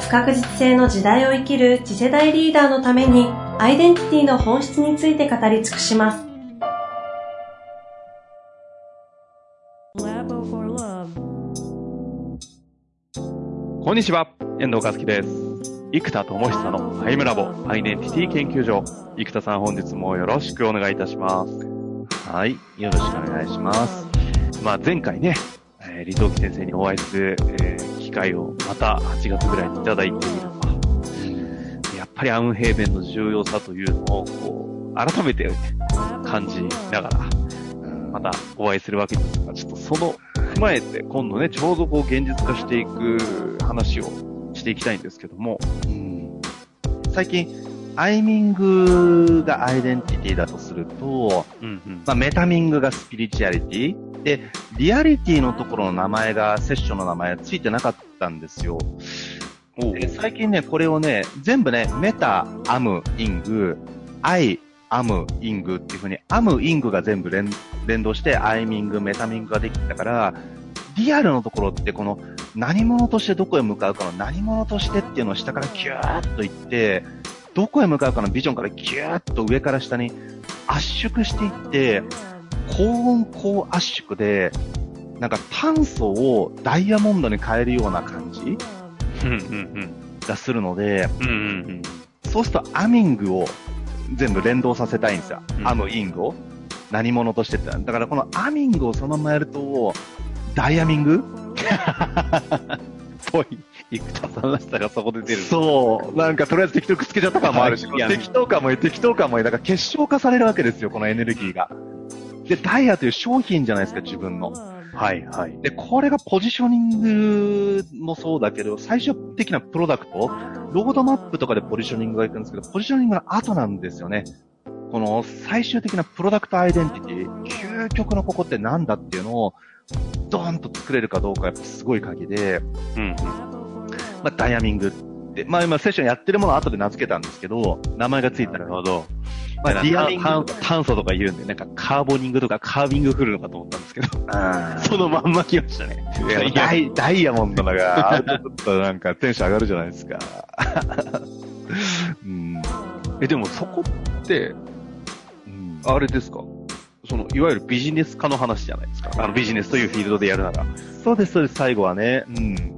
不確実性の時代を生きる次世代リーダーのためにアイデンティティの本質について語り尽くしますこんにちは、遠藤和樹です。生田智久のアイムラボアイデンティティ研究所。生田さん本日もよろしくお願いいたします。はい。よろしくお願いします。まあ前回ね、えー、李登輝先生にお会いする、えー機会をまた8月ぐらいにいただいてみれば、やっぱりアウンヘーベンの重要さというのを、こう、改めて感じながら、またお会いするわけですが、ちょっとその踏まえて、今度ね、ちょうどこう現実化していく話をしていきたいんですけども、うん。最近、アイミングがアイデンティティだとすると、うんうん。まあ、メタミングがスピリチュアリティ。で、リアリティのところの名前が、セッションの名前ついてなかったんですよ。で最近ね、これをね、全部ね、 meta、am、ing、I、am、ing っていう風に、 am、ing が全部連連動して、アイミング、メタミングができたから、リアルのところってこの何者としてどこへ向かうかの何者としてっていうのを下からギューッといって、どこへ向かうかのビジョンからギューッと上から下に圧縮していって、高温高圧縮で、なんか炭素をダイヤモンドに変えるような感じうんうんがするので、そうするとアミングを全部連動させたいんですよ。うんアムイングを。何者としてって。だからこのアミングをそのままやると、ダイヤミング？ぽい。生田さんらしさがそこで出る。そう。なんかとりあえず適当くっつけちゃった感もあるし、適当感も適当感もだから結晶化されるわけですよ、このエネルギーが。で、ダイヤという商品じゃないですか、自分の。はいはい。で、これがポジショニングもそうだけど、最終的なプロダクト、ロードマップとかでポジショニングがいくんですけど、ポジショニングの後なんですよね。この最終的なプロダクトアイデンティティ、究極のここってなんだっていうのを、ドーンと作れるかどうかやっぱすごい鍵で、うんまあ、ダイヤミングって、まあ今セッションやってるものは後で名付けたんですけど、名前がついたら、なるほど。まあ、まあ、ダイヤミング炭炭素とか言うんで、なんかカーボニングとかカービング来るのかと思ったんですけど、そのまんま来ましたね。いやダイダイヤモンドのが、ちょっとなんかテンション上がるじゃないですか。うん。え、でもそこって、うんあれですか？その、いわゆるビジネス化の話じゃないですか。あの、ビジネスというフィールドでやるなら。そうです、そうです、最後はね。うん。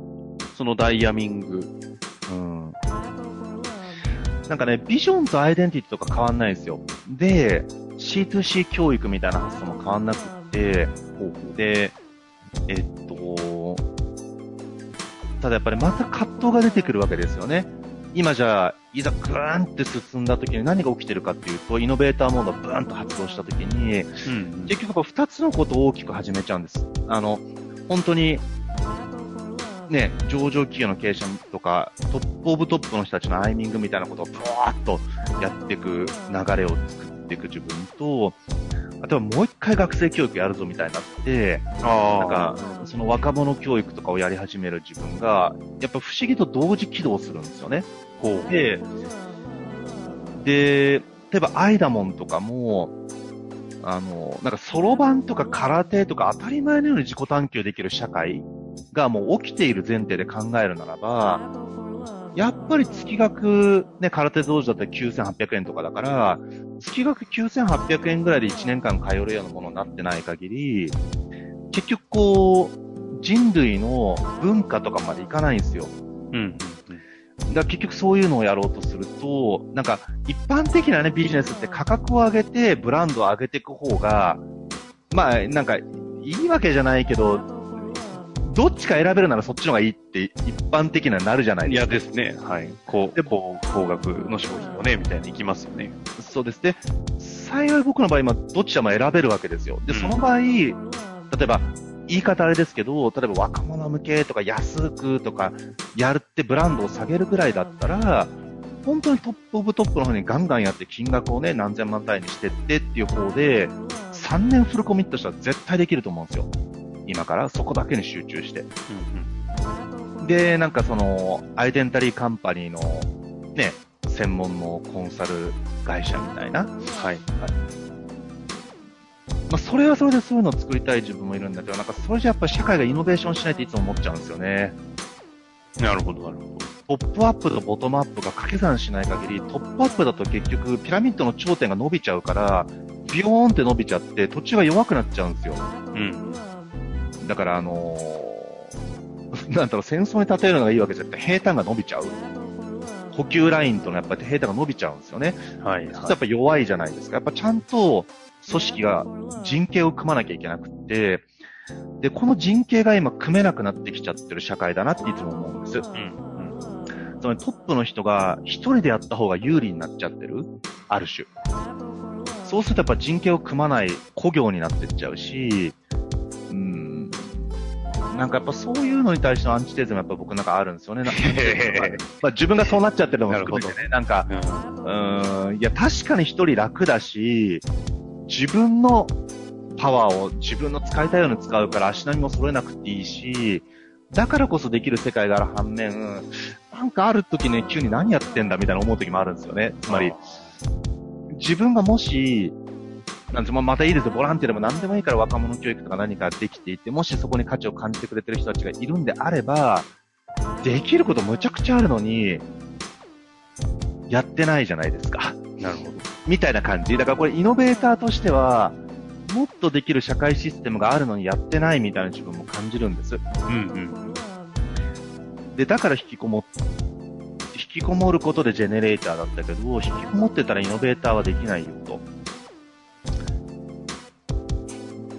そのダイヤミング。うん。なんかね、ビジョンとアイデンティティとか変わんないんですよ。で、C2C 教育みたいな発想も変わんなくって、で、えっと、ただやっぱりまた葛藤が出てくるわけですよね。今じゃあ、いざグーンって進んだ時に何が起きてるかっていうと、イノベーターモードがブーンと発動した時に、うん。結局こう二つのことを大きく始めちゃうんです。あの、本当に、ね、上場企業の経営者とか、トップオブトップの人たちのアイミングみたいなことをブワーッとやっていく流れを作っていく自分と、あとはもう一回学生教育やるぞみたいになって、あなんか、その若者教育とかをやり始める自分が、やっぱ不思議と同時起動するんですよね。こう。で、で、例えばアイダモンとかも、あの、なんかそろばんとか空手とか当たり前のように自己探求できる社会がもう起きている前提で考えるならば、やっぱり月額、ね、空手道場だったら9800円とかだから、月額9800円ぐらいで1年間通えるようなものになってない限り、結局こう、人類の文化とかまでいかないんですよ。うん。だから結局そういうのをやろうとすると、なんか一般的なね、ビジネスって価格を上げてブランドを上げていく方が、まあなんかいいわけじゃないけど、どっちか選べるならそっちの方がいいって一般的にはなるじゃないいですか。やですね。はい。こう、で高高額の商品をね、みたいにいきますよね。そうです。で、幸い僕の場合今どっちでも選べるわけですよ。で、うんその場合、例えば、言い方あれですけど、例えば若者向けとか安くとかやるってブランドを下げるぐらいだったら、本当にトップオブトップの方にガンガンやって金額をね、何千万単位にしてってっていう方で、3年フルコミットしたら絶対できると思うんですよ。今からそこだけに集中して。で、なんかその、アイデンタリーカンパニーの、ね、専門のコンサル会社みたいな。はい。まあ、それはそれでそういうのを作りたい自分もいるんだけど、なんかそれじゃやっぱり社会がイノベーションしないっていつも思っちゃうんですよね。なるほど、なるほど。トップアップとボトムアップが掛け算しない限り、トップアップだと結局ピラミッドの頂点が伸びちゃうから、ビヨーンって伸びちゃって、途中が弱くなっちゃうんですよ。うん。だからあのー、なんだろう、戦争に例えるのがいいわけじゃなくて、平坦が伸びちゃう。補給ラインとのやっぱり平坦が伸びちゃうんですよね。はい、はい。やっぱ弱いじゃないですか。やっぱちゃんと組織が人形を組まなきゃいけなくって、で、この人形が今組めなくなってきちゃってる社会だなっていつも思うんです。うん。うん、つまりトップの人が一人でやった方が有利になっちゃってるある種。そうするとやっぱ人形を組まない故業になってっちゃうし、うん、なんかやっぱそういうのに対してのアンチテーゼもやっぱ僕なんかあるんですよね。なんか まあ自分がそうなっちゃってるのも含めてね、なんか、うん、いや確かに一人楽だし、自分のパワーを自分の使いたいように使うから足並みも揃えなくていいし、だからこそできる世界がある反面、なんかある時ね、急に何やってんだみたいな思う時もあるんですよね。つまり、自分がもし、なんて、またいいですよ。ボランティアでも何でもいいから若者教育とか何かできていて、もしそこに価値を感じてくれてる人たちがいるんであれば、できることむちゃくちゃあるのに、やってないじゃないですか。なるほど。みたいな感じ。だからこれイノベーターとしては、もっとできる社会システムがあるのにやってないみたいな自分も感じるんです。うんうん。で、だから引きこもっ、引きこもることでジェネレーターだったけど、引きこもってたらイノベーターはできないよと。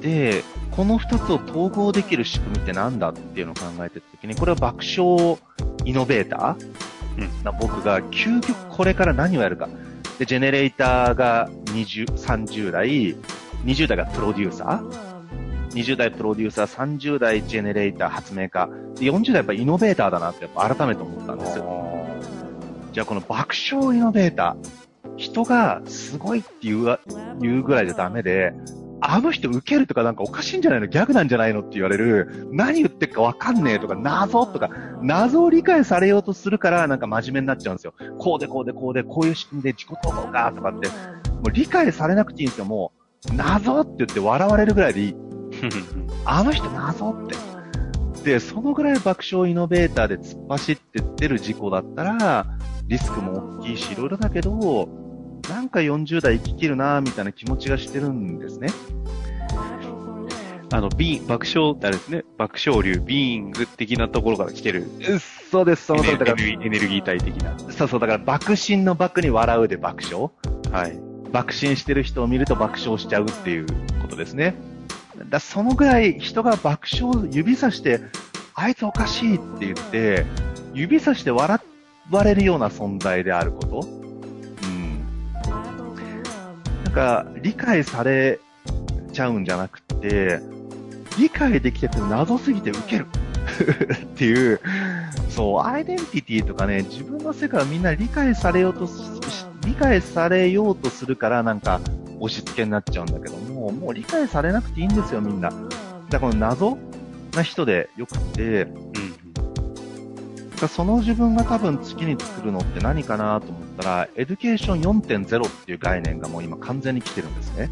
で、この二つを統合できる仕組みって何だっていうのを考えてたときに、これは爆笑イノベーター、うん、な僕が究極これから何をやるか。で、ジェネレーターが20、30代、20代がプロデューサー、20代プロデューサー、30代ジェネレーター、発明家、40代やっぱイノベーターだなってやっぱ改めて思ったんですよ。じゃあこの爆笑イノベーター、人がすごいって言う言うぐらいじゃダメで、あの人受けるとかなんかおかしいんじゃないの？ギャグなんじゃないのって言われる、何言ってるかわかんねえとか、謎とか、謎を理解されようとするから、なんか真面目になっちゃうんですよ。こうでこうでこうで、こういう仕組みで自己統合がとかって、もう理解されなくていいんですよ。もう、謎って言って笑われるぐらいでいい。あの人謎って。で、そのぐらい爆笑イノベーターで突っ走ってってる事故だったら、リスクも大きいし、いろいろだけど、なんか40代生ききるなみたいな気持ちがしてるんですね。あの、ビーン、爆笑あれですね、爆笑流、ビーング的なところから来てる。そうです、その通りだから。エネルギー体的な。そうそう、だから爆心の爆に笑うで爆笑。はい。爆心してる人を見ると爆笑しちゃうっていうことですね。だそのぐらい人が爆笑を指さして、あいつおかしいって言って、指さして笑われるような存在であること。か理解されちゃうんじゃなくて、理解できてて謎すぎてウケる。っていう、そう、アイデンティティとかね、自分の世界をみんな理解されようと理解されようとするからなんか押し付けになっちゃうんだけども、もう理解されなくていいんですよ、みんな。だからこの謎な人でよくて、うん。その自分が多分次に作るのって何かなと思ったら、エデュケーション4.0っていう概念がもう今完全に来てるんですね。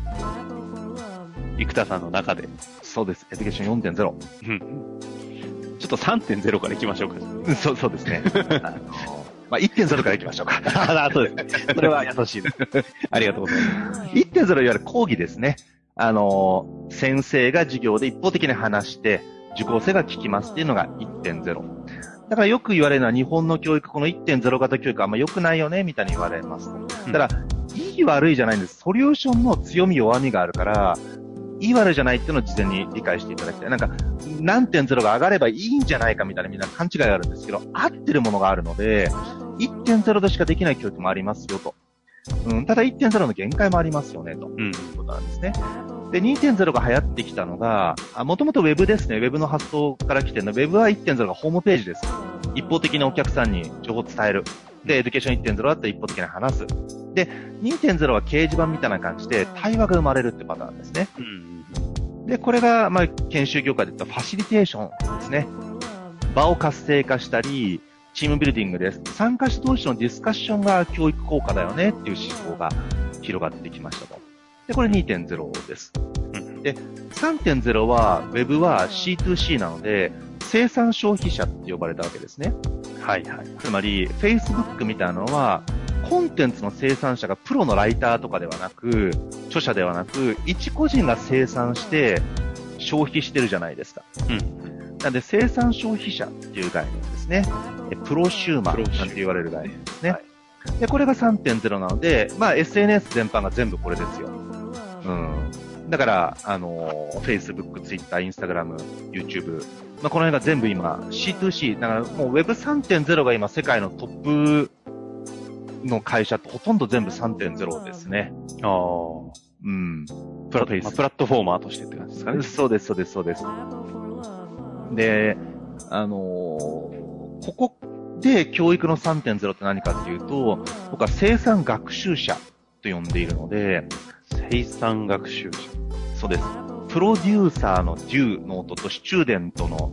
生田さんの中で。そうです。エデュケーション4.0。うん。ちょっと3.0からいきましょうか。うん、そう、そうですね。まあ、1.0からいきましょうか。あそうです。それは優しいです。ありがとうございます。1.0いわゆる講義ですね。あの、先生が授業で一方的に話して、受講生が聞きますっていうのが1.0。だからよく言われるのは日本の教育、この1.0型教育あんま良くないよね、みたいに言われます。だから、いい悪いじゃないんです。ソリューションの強み弱みがあるから、いい悪いじゃないっていうのを事前に理解していただきたい。なんか、何点0が上がればいいんじゃないかみたいなみんな勘違いがあるんですけど、合ってるものがあるので、1.0でしかできない教育もありますよと。うん、ただ1.0の限界もありますよね、と。うん。いうことなんですね。で、2.0が流行ってきたのが、もともと Web ですね。Web の発想から来てるの。Web は1.0がホームページです。一方的にお客さんに情報を伝える。で、エデュケーション1.0だったら一方的に話す。で、2.0は掲示板みたいな感じで対話が生まれるってパターンですね。うん。で、これが、まあ、研修業界で言ったファシリテーションですね。場を活性化したり、チームビルディングです。参加者同士のディスカッションが教育効果だよねっていう思考が広がってきましたと。で、これ2.0です。うんで、3.0は、Web は C2C なので、生産消費者って呼ばれたわけですね。はいはい。つまり、Facebook みたいなのは、コンテンツの生産者がプロのライターとかではなく、著者ではなく、一個人が生産して消費してるじゃないですか。うん。なんで、生産消費者っていう概念ですね。えプロシューマーなんて言われる概念ですね。はいで、これが3.0なので、まあ SNS 全般が全部これですよ。うん。だから、あの、Facebook、Twitter、Instagram、YouTube、まあこの辺が全部今 C2C、だからもう Web3.0 が今世界のトップの会社ってほとんど全部3.0ですね。ああ。うん。プラ,、まあプラットフォーマーとしてって感じですかね。そうです、そうです、そうです。で、あのーここで教育の3.0って何かっていうと、僕は生産学習者と呼んでいるので、生産学習者。そうです。プロデューサーのデューの音とスチューデントの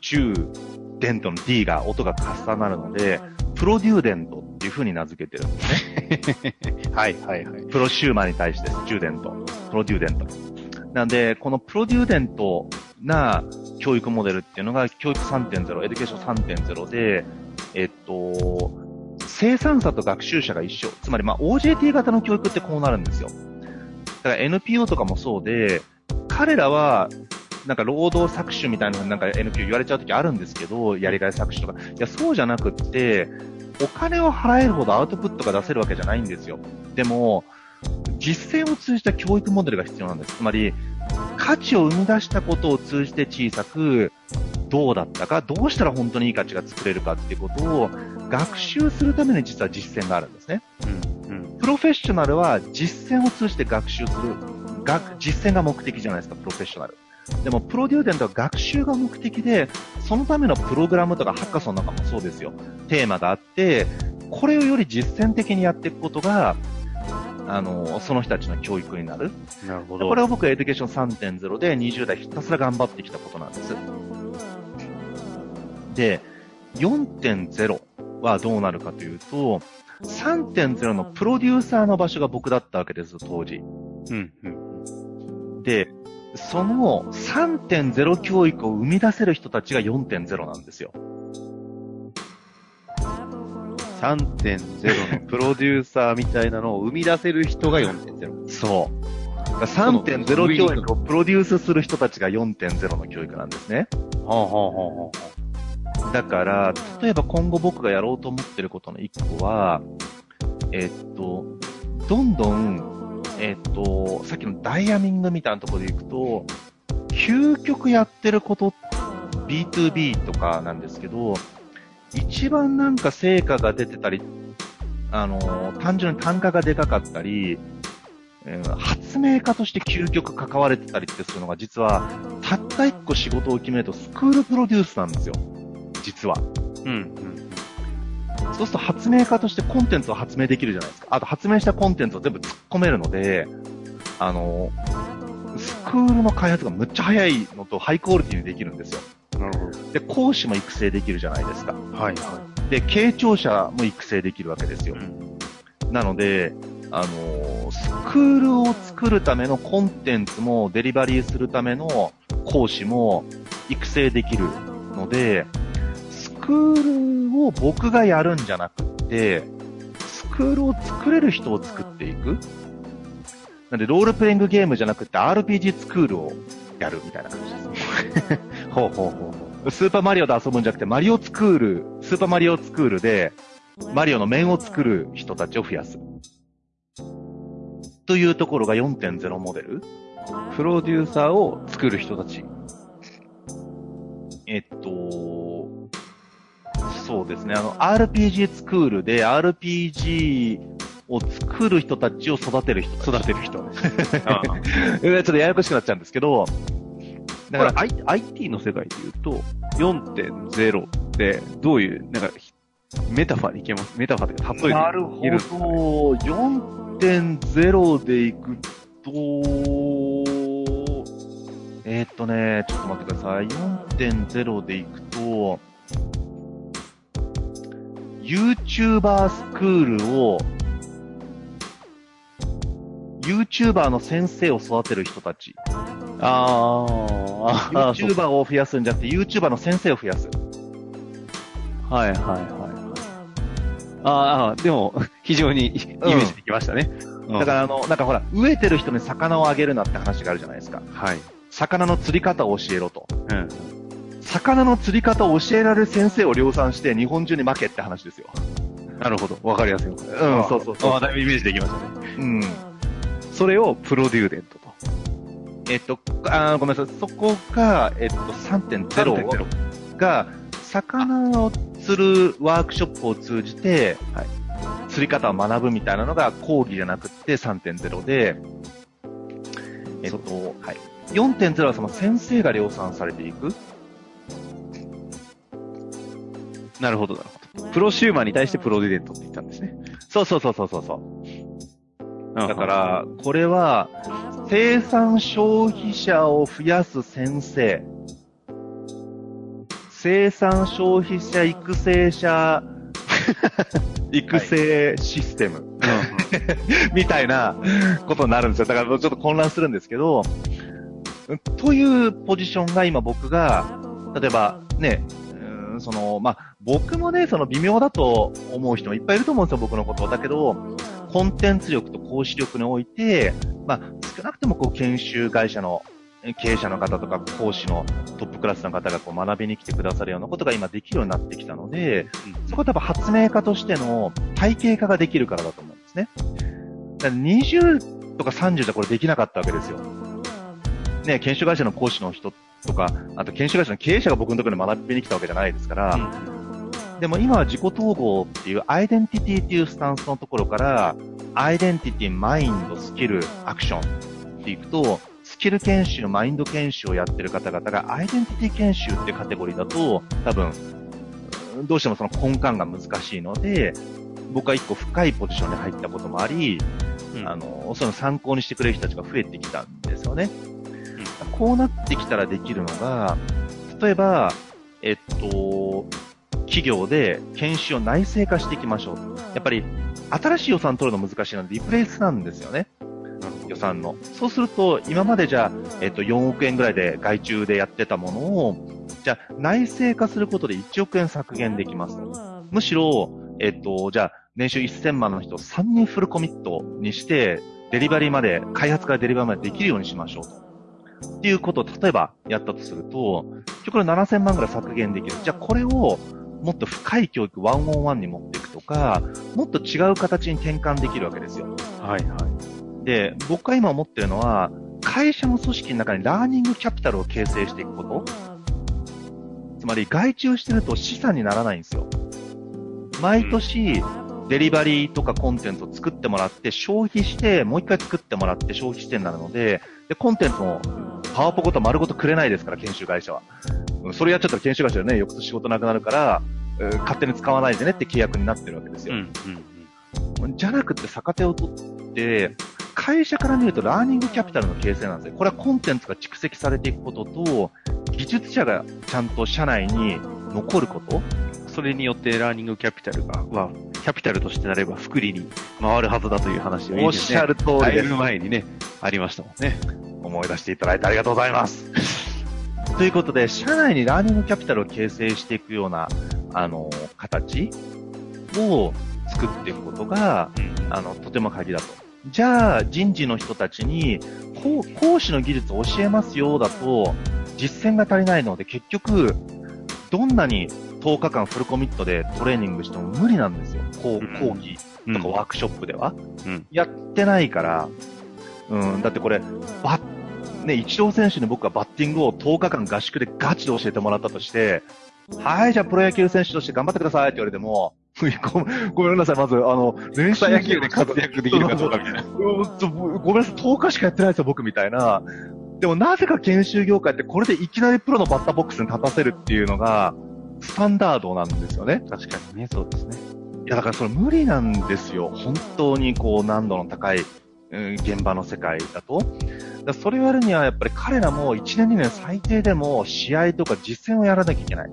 チューデントの D が音が重なるので、プロデューデントっていう風に名付けてるんですね。はいはいはい。プロシューマーに対してスチューデント、プロデューデント。なんで、このプロデューデントな教育モデルっていうのが教育3.0、エデュケーション3.0で、えっと、生産者と学習者が一緒。つまり、まあ、OJT 型の教育ってこうなるんですよ。だから NPO とかもそうで、彼らは、なんか労働搾取みたいなのなんか NPO 言われちゃうときあるんですけど、やりがい搾取とか。いや、そうじゃなくって、お金を払えるほどアウトプットが出せるわけじゃないんですよ。でも、実践を通じた教育モデルが必要なんです。つまり、価値を生み出したことを通じて小さく、どうだったか、どうしたら本当にいい価値が作れるかっていうことを学習するために実は実践があるんですね。うん。うん。プロフェッショナルは実践を通じて学習する。学、実践が目的じゃないですか、プロフェッショナル。でも、プロデューデントは学習が目的で、そのためのプログラムとかハッカソンなんかもそうですよ。テーマがあって、これをより実践的にやっていくことが、あの、その人たちの教育になる。なるほど。これは僕はエデュケーション3.0で20代ひたすら頑張ってきたことなんです。で、4.0はどうなるかというと、3.0のプロデューサーの場所が僕だったわけです、当時。うん。うん。で、その3.0教育を生み出せる人たちが4.0なんですよ。3.0のプロデューサーみたいなのを生み出せる人が4.0。そう。3.0教育をプロデュースする人たちが4.0の教育なんですね。はあはあはあはだから、例えば今後僕がやろうと思ってることの一個は、えっと、どんどん、えっと、さっきのダイヤミングみたいなところでいくと、究極やってること、B2B とかなんですけど、一番なんか成果が出てたり、あの、単純に単価がでかかったり、えー発明家として究極関われてたりってするのが実は、たった一個仕事を決めるとスクールプロデュースなんですよ。実は。うん。うん。そうすると発明家としてコンテンツを発明できるじゃないですか。あと発明したコンテンツを全部突っ込めるので、あの、スクールの開発がむっちゃ早いのとハイクオリティにできるんですよ。なるほで、講師も育成できるじゃないですか。ど。はいはで、傾聴者も育成できるわけですよい。。うん。なので、あの、スクールを作るためのコンテンツもデリバリーするための講師も育成できるので、スクールを僕がやるんじゃなくって、スクールを作れる人を作っていく。なんで、ロールプレイングゲームじゃなくて RPG スクールをやるみたいな感じです。ほうほうほうほスーパーマリオで遊ぶんじゃなくて、マリオスクール、スーパーマリオスクールで、マリオの面を作る人たちを増やす。というところが4.0モデル。う。プロデューサーを作る人たち。えっと、そうですね。あの、RPG スクールで RPG を作る人たちを育てる人。育てる人。ちょっとややこしくなっちゃうんですけど、だから、I、IT の世界で言うと、4.0ってどういう、なんか、メタファーでいけます？メタファーで例えてなるほど、4.0でいくと、えーっとね、ちょっと待ってください。4.0でいくと、YouTuber スクールを、YouTuber の先生を育てる人たち。あーあ YouTuber を増やすんじゃなくて、YouTuber の先生を増やす。はいはいはい。ああ、でも、非常にイメージできましたね。だから、あの、なんかほら、飢えてる人に魚をあげるなって話があるじゃないですか。ら、はい。魚の釣り方を教えろと。うん。魚の釣り方を教えられる先生を量産して日本中に負けって話ですよ。なるほど。わかりやすい。うん、そうそうそうああ、だいぶイメージできましたね。うん。それをプロデューデントと。えっと、あーごめんなさい。そこが、えっと、3.0が、魚を釣るワークショップを通じて、はい釣り方を学ぶみたいなのが講義じゃなくって3.0で、えっと、はい。4.0はその先生が量産されていく。なるほど、なるほど。プロシューマーに対してプロデューデントって言ったんですね。そうそうそうそうそうそう。だだか、ら、これは、生産消費者を増やす先生、生産消費者育成者、育成システム、みたいなことになるんですよ。だからちょっと混乱するんですけど、というポジションが今僕が、例えばね、うんその、まあ、僕もね、その微妙だと思う人もいっぱいいると思うんですよ、僕のこと。だけど、コンテンツ力と講師力において、まあ、少なくともこう研修会社のえ経営者の方とか講師のトップクラスの方がこう学びに来てくださるようなことが今できるようになってきたので、そこは多分発明家としての体系化ができるからだと思うんですね。だから20とか30じゃこれできなかったわけですよ。ね、研修会社の講師の人とか、あと研修会社の経営者が僕のところに学びに来たわけじゃないですから、でも今は自己統合っていうアイデンティティっていうスタンスのところから、アイデンティティ、マインド、スキル、アクションっていくと、スキル研修、マインド研修をやってる方々がアイデンティティ研修っていうカテゴリーだと、多分、うんどうしてもその根幹が難しいので、僕は一個深いポジションに入ったこともあり、うん。あの、その参考にしてくれる人たちが増えてきたんですよね。こうなってきたらできるのが、例えば、えっと、企業で研修を内製化していきましょう。やっぱり、新しい予算取るの難しいので、リプレイスなんですよね。予算の。そうすると、今までじゃあ、えっと、4億円ぐらいで外注でやってたものを、じゃあ、内製化することで1億円削減できますと。むしろ、えっと、じゃあ、年収1000万の人を3人フルコミットにして、デリバリーまで、開発からデリバリーまでできるようにしましょうと。っていうことを、例えばやったとすると、結局これ7000万ぐらい削減できる。じゃあ、これを、もっと深い教育、ワンオンワンに持っていくとか、もっと違う形に転換できるわけですよ。はいはい。で、僕が今思ってるのは、会社の組織の中にラーニングキャピタルを形成していくこと。つまり外注してると資産にならないんですよ。毎年、デリバリーとかコンテンツを作ってもらって、消費して、もう一回作ってもらって消費してになるので、で、コンテンツもパワポコと丸ごとくれないですから、研修会社は。うんそれやっちゃったら研修会社でね、翌年仕事なくなるから、えー勝手に使わないでねって契約になってるわけですよ。うんうんじゃなくて逆手を取って、会社から見るとラーニングキャピタルの形成なんですよ。これはコンテンツが蓄積されていくことと、技術者がちゃんと社内に残ること。それによってラーニングキャピタルが、は、キャピタルとしてなれば福利に回るはずだという話をおっしゃる通りです。前にね、ありましたもんね。思い出していただいてありがとうございます。ということで、社内にラーニングキャピタルを形成していくような、あの、形を作っていくことが、あの、とても鍵だと。じゃあ、人事の人たちに、こう講師の技術を教えますよだと、実践が足りないので、結局、どんなに10日間フルコミットでトレーニングしても無理なんですよ。こう講義とかワークショップでは。うんやってないから、うん、だってこれ、バッ、ね、一郎選手に僕がバッティングを10日間合宿でガチで教えてもらったとして、はい、じゃあプロ野球選手として頑張ってくださいって言われても、ご ごめんなさい、まず、あの、練習草野球で活躍できるかどうかみたいな。ごめんなさい、10日しかやってないですよ、僕みたいな。でもなぜか研修業界ってこれでいきなりプロのバッターボックスに立たせるっていうのが、スタンダードなんですよね。確かにね、そうですね。いや、だからそれ無理なんですよ。本当にこう難度の高い、うん現場の世界だと。だそれをやるにはやっぱり彼らも1年2年最低でも試合とか実践をやらなきゃいけない。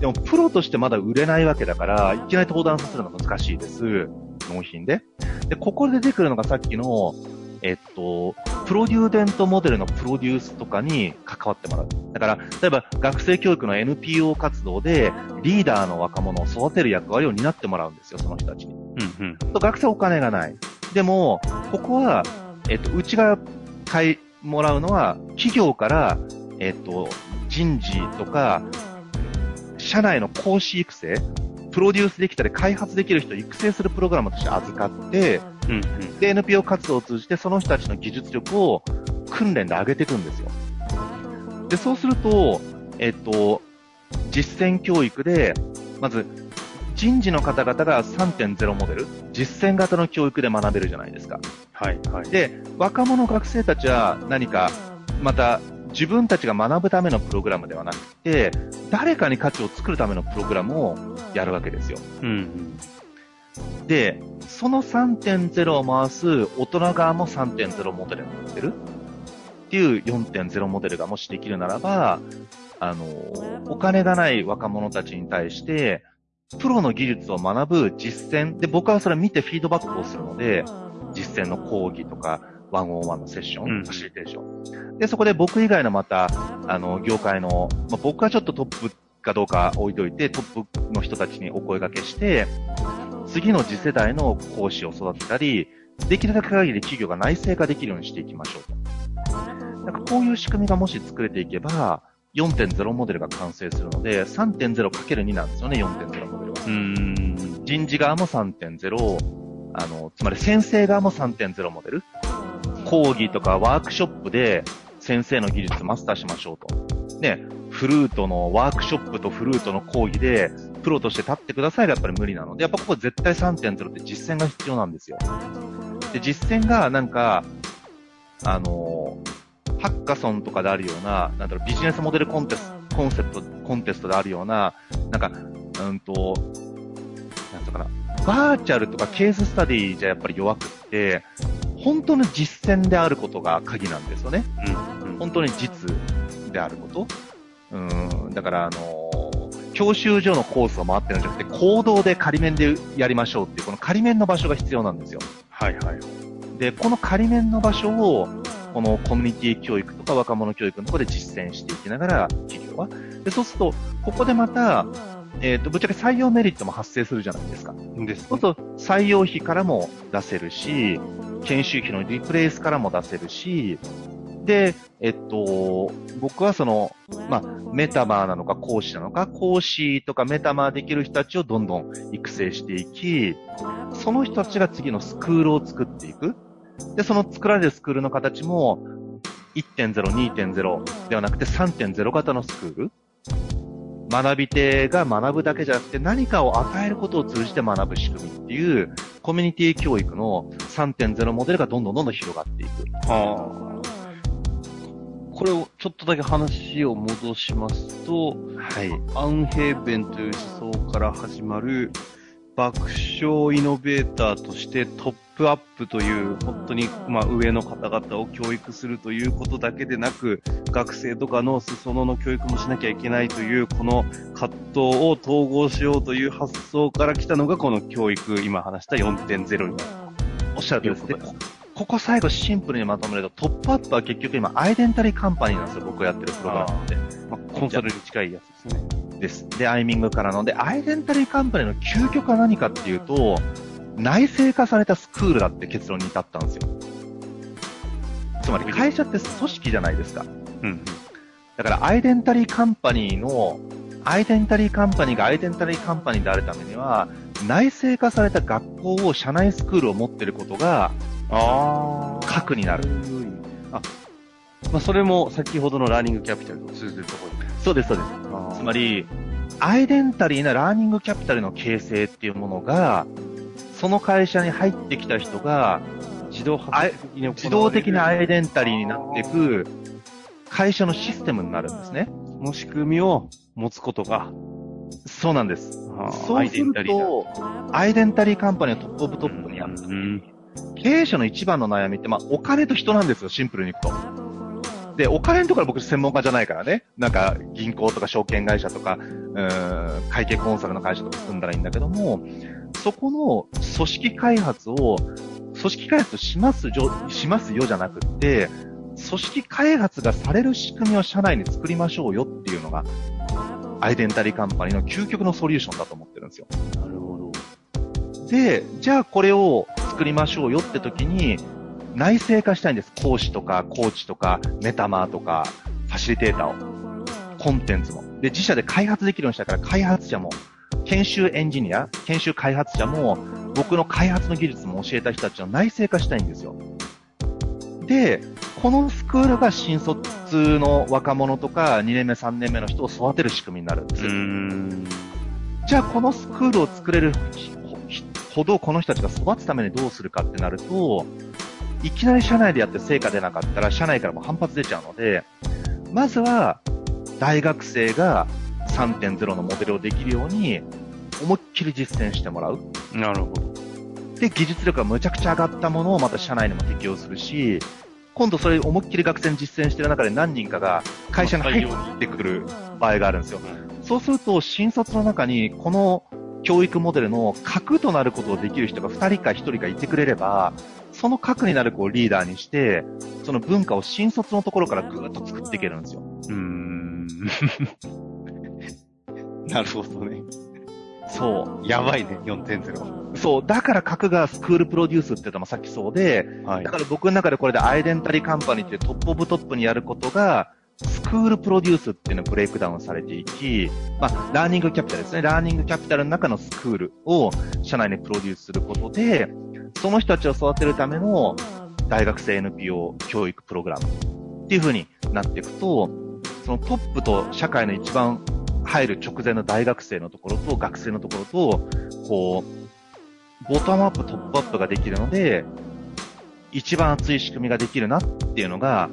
でもプロとしてまだ売れないわけだから、いきなり登壇させるのが難しいです。納品で。で、ここで出てくるのがさっきの、えっと、プロデューデントモデルのプロデュースとかに関わってもらう。だから、例えば学生教育の NPO 活動でリーダーの若者を育てる役割を担ってもらうんですよ、その人たちに。うんうん。と学生はお金がない。でも、ここは、えっと、うちが買いもらうのは、企業から、えっと、人事とか、社内の講師育成、プロデュースできたり開発できる人を育成するプログラムとして預かって、うんうん。で、NPO 活動を通じてその人たちの技術力を訓練で上げていくんですよ。で、そうすると、えっと、実践教育で、まず、人事の方々が3.0モデル、実践型の教育で学べるじゃないですか。はいはい。で、若者学生たちは何か、また自分たちが学ぶためのプログラムではなくて、誰かに価値を作るためのプログラムをやるわけですよ。うんうん。で、その3.0を回す大人側も3.0モデルになってるっていう4.0モデルがもしできるならば、あの、お金がない若者たちに対して、プロの技術を学ぶ実践で、僕はそれを見てフィードバックをするので、実践の講義とか、ワンオンワンのセッション、うんファシリテーション。で、そこで僕以外のまた、あの、業界の、まあ、僕はちょっとトップかどうか置いといて、トップの人たちにお声掛けして、次の次世代の講師を育てたり、できるだけ限り企業が内製化できるようにしていきましょうと。なんかこういう仕組みがもし作れていけば、4.0モデルが完成するので、3.0×2 なんですよね、4.0モデルは。うん。人事側も3.0、あの、つまり先生側も3.0モデル？講義とかワークショップで先生の技術マスターしましょうと。ね、フルートのワークショップとフルートの講義でプロとして立ってくださいがやっぱり無理なので、やっぱここ絶対3.0って実践が必要なんですよ。で、実践がなんか、あの、ハッカソンとかであるような、なんだろう、ビジネスモデルコンテスト、コンセプト、コンテストであるような、なんか、うんと、なんとかな、バーチャルとかケーススタディじゃやっぱり弱くって、本当の実践であることが鍵なんですよね。うんうん。本当に実であること。うん、だからあの教習所のコースを回ってるんじゃなくて、行動で仮面でやりましょうっていう、この仮面の場所が必要なんですよ。はいはい。で、この仮面の場所を、このコミュニティ教育とか若者教育のところで実践していきながら、企業は。で、そうすると、ここでまた、えっ、と、ぶっちゃけ採用メリットも発生するじゃないですか。ですそうすると、採用費からも出せるし、研修費のリプレイスからも出せるし、で、えっと、僕はその、まあ、メタマーなのか講師なのか、講師とかメタマーできる人たちをどんどん育成していき、その人たちが次のスクールを作っていく。で、その作られるスクールの形も、1.0、2.0ではなくて3.0型のスクール。学び手が学ぶだけじゃなくて何かを与えることを通じて学ぶ仕組みっていうコミュニティ教育の3.0モデルがどんどんどんどん広がっていく。ああ。これをちょっとだけ話を戻しますと、はい。アンヘーベンという思想から始まる爆笑イノベーターとしてトップアップという本当にまあ上の方々を教育するということだけでなく学生とかの裾野の教育もしなきゃいけないというこの葛藤を統合しようという発想から来たのがこの教育今話した4.0におっしゃるとりです。で、こここ最後シンプルにまとめるとトップアップは結局今アイデンタリーカンパニーなんですよ。僕がやってるプログラムって。まあ、コンサルに近いやつですね。です。で、アイミングからの。で、アイデンタリーカンパニーの究極は何かっていうと、内製化されたスクールだって結論に至ったんですよ。つまり会社って組織じゃないですか。うん。だからアイデンタリーカンパニーの、アイデンタリーカンパニーがアイデンタリーカンパニーであるためには、内製化された学校を社内スクールを持ってることがああ。核になる。あ、まあ、それも先ほどのラーニングキャピタルと通ずるところに。そうです、そうです。つまり、アイデンタリーな learning capital の形成っていうものが、その会社に入ってきた人が、自動自動的なアイデンタリーになっていく会社のシステムになるんですね。この仕組みを持つことが、そうなんです。そうすると、アイデンタリーカンパニーの top of top にある。うん経営者の一番の悩みって、まあ、お金と人なんですよ、シンプルにいくと。で、お金のところは僕専門家じゃないからね。なんか、銀行とか証券会社とか、うーん、会計コンサルの会社とか組んだらいいんだけども、そこの組織開発を、組織開発しますよ、しますよじゃなくって、組織開発がされる仕組みを社内に作りましょうよっていうのが、アイデンタリーカンパニーの究極のソリューションだと思ってるんですよ。なるほど。で、じゃあこれを作りましょうよって時に、内製化したいんです。講師とか、コーチとか、メタマーとか、ファシリテーターを、コンテンツも。で、自社で開発できるようにしたから、開発者も、研修エンジニア、研修開発者も、僕の開発の技術も教えた人たちを内製化したいんですよ。で、このスクールが新卒の若者とか、2年目、3年目の人を育てる仕組みになるんですうよ。ん。じゃあこのスクールを作れるほどこの人たちが育つためにどうするかってなると、いきなり社内でやって成果出なかったら社内からも反発出ちゃうので、まずは大学生が3.0のモデルをできるように思いっきり実践してもらう。なるほど。で、技術力がむちゃくちゃ上がったものをまた社内にも適用するし、今度それ思いっきり学生に実践してる中で何人かが会社に入ってくる場合があるんですよ。そうすると、新卒の中に、この教育モデルの核となることをできる人が2人か1人かいてくれれば、その核になる子をリーダーにして、その文化を新卒のところからぐーっと作っていけるんですよ。うーん。なるほどね。そやばいね、4.0。う。そう。だから核がスクールプロデュースって言ったのもさっきそうで、はいだ。から僕の中でこれでアイデンタリーカンパニーっていうトップオブトップにやることが、スクールプロデュースっていうのがブレイクダウンされていき、まあ、 learning capital ですね。 learning capital の中のスクールを社内にプロデュースすることで、その人たちを育てるための大学生 NPO 教育プログラムっていう風になっていくと、そのトップと社会の一番入る直前の大学生のところと学生のところと、こう、ボトムアップ、トップアップができるので、一番熱い仕組みができるなっていうのが、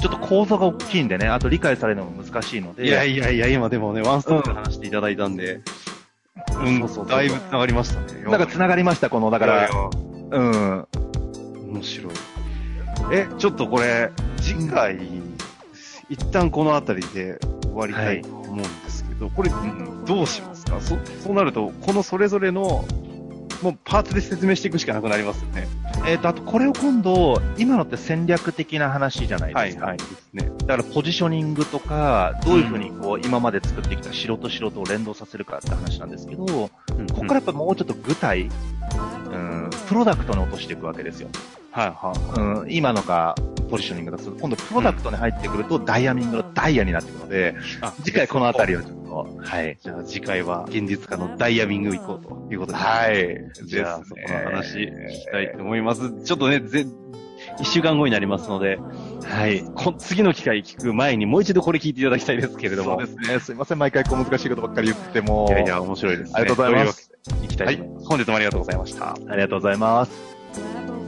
ちょっと構造が大きいんでね、あと理解されるのも難しいので、いやいやいや、今でもね、ワンストップで話していただいたんで、うん、そうそうだいぶ繋がりましたね。なんか繋がりました、この、だから、うん。面白い。え、ちょっとこれ、次回、一旦この辺りで終わりたいと思うんですけど、これ、どうしますか？そ、そうなると、このそれぞれの、もうパーツで説明していくしかなくなりますよね。えっ、と、あとこれを今度、今のって戦略的な話じゃないですか。はい、ですね。だからポジショニングとか、どういうふうにこう、今まで作ってきた城と城とを連動させるかって話なんですけど、ここからやっぱもうちょっと具体、うん、プロダクトに落としていくわけですよ。はいはい。うん、今のがポジショニングだとすると、今度プロダクトに入ってくると、ダイヤミングのダイヤになってくるので、あ次回このあたりをちょっと、はい。じゃあ次回は現実化のダイヤミング行こうということですね。はい。じゃあ、そこねの話聞きたいと思います。ちょっとね、ぜ、一週間後になりますので、はい。こ次の機会聞く前にもう一度これ聞いていただきたいですけれども。そうですね。すいません、毎回小難しいことばっかり言っても。いやいや、面白いですね。ありがとうございます。といきたいと思います。本日もありがとうございました。ありがとうございます。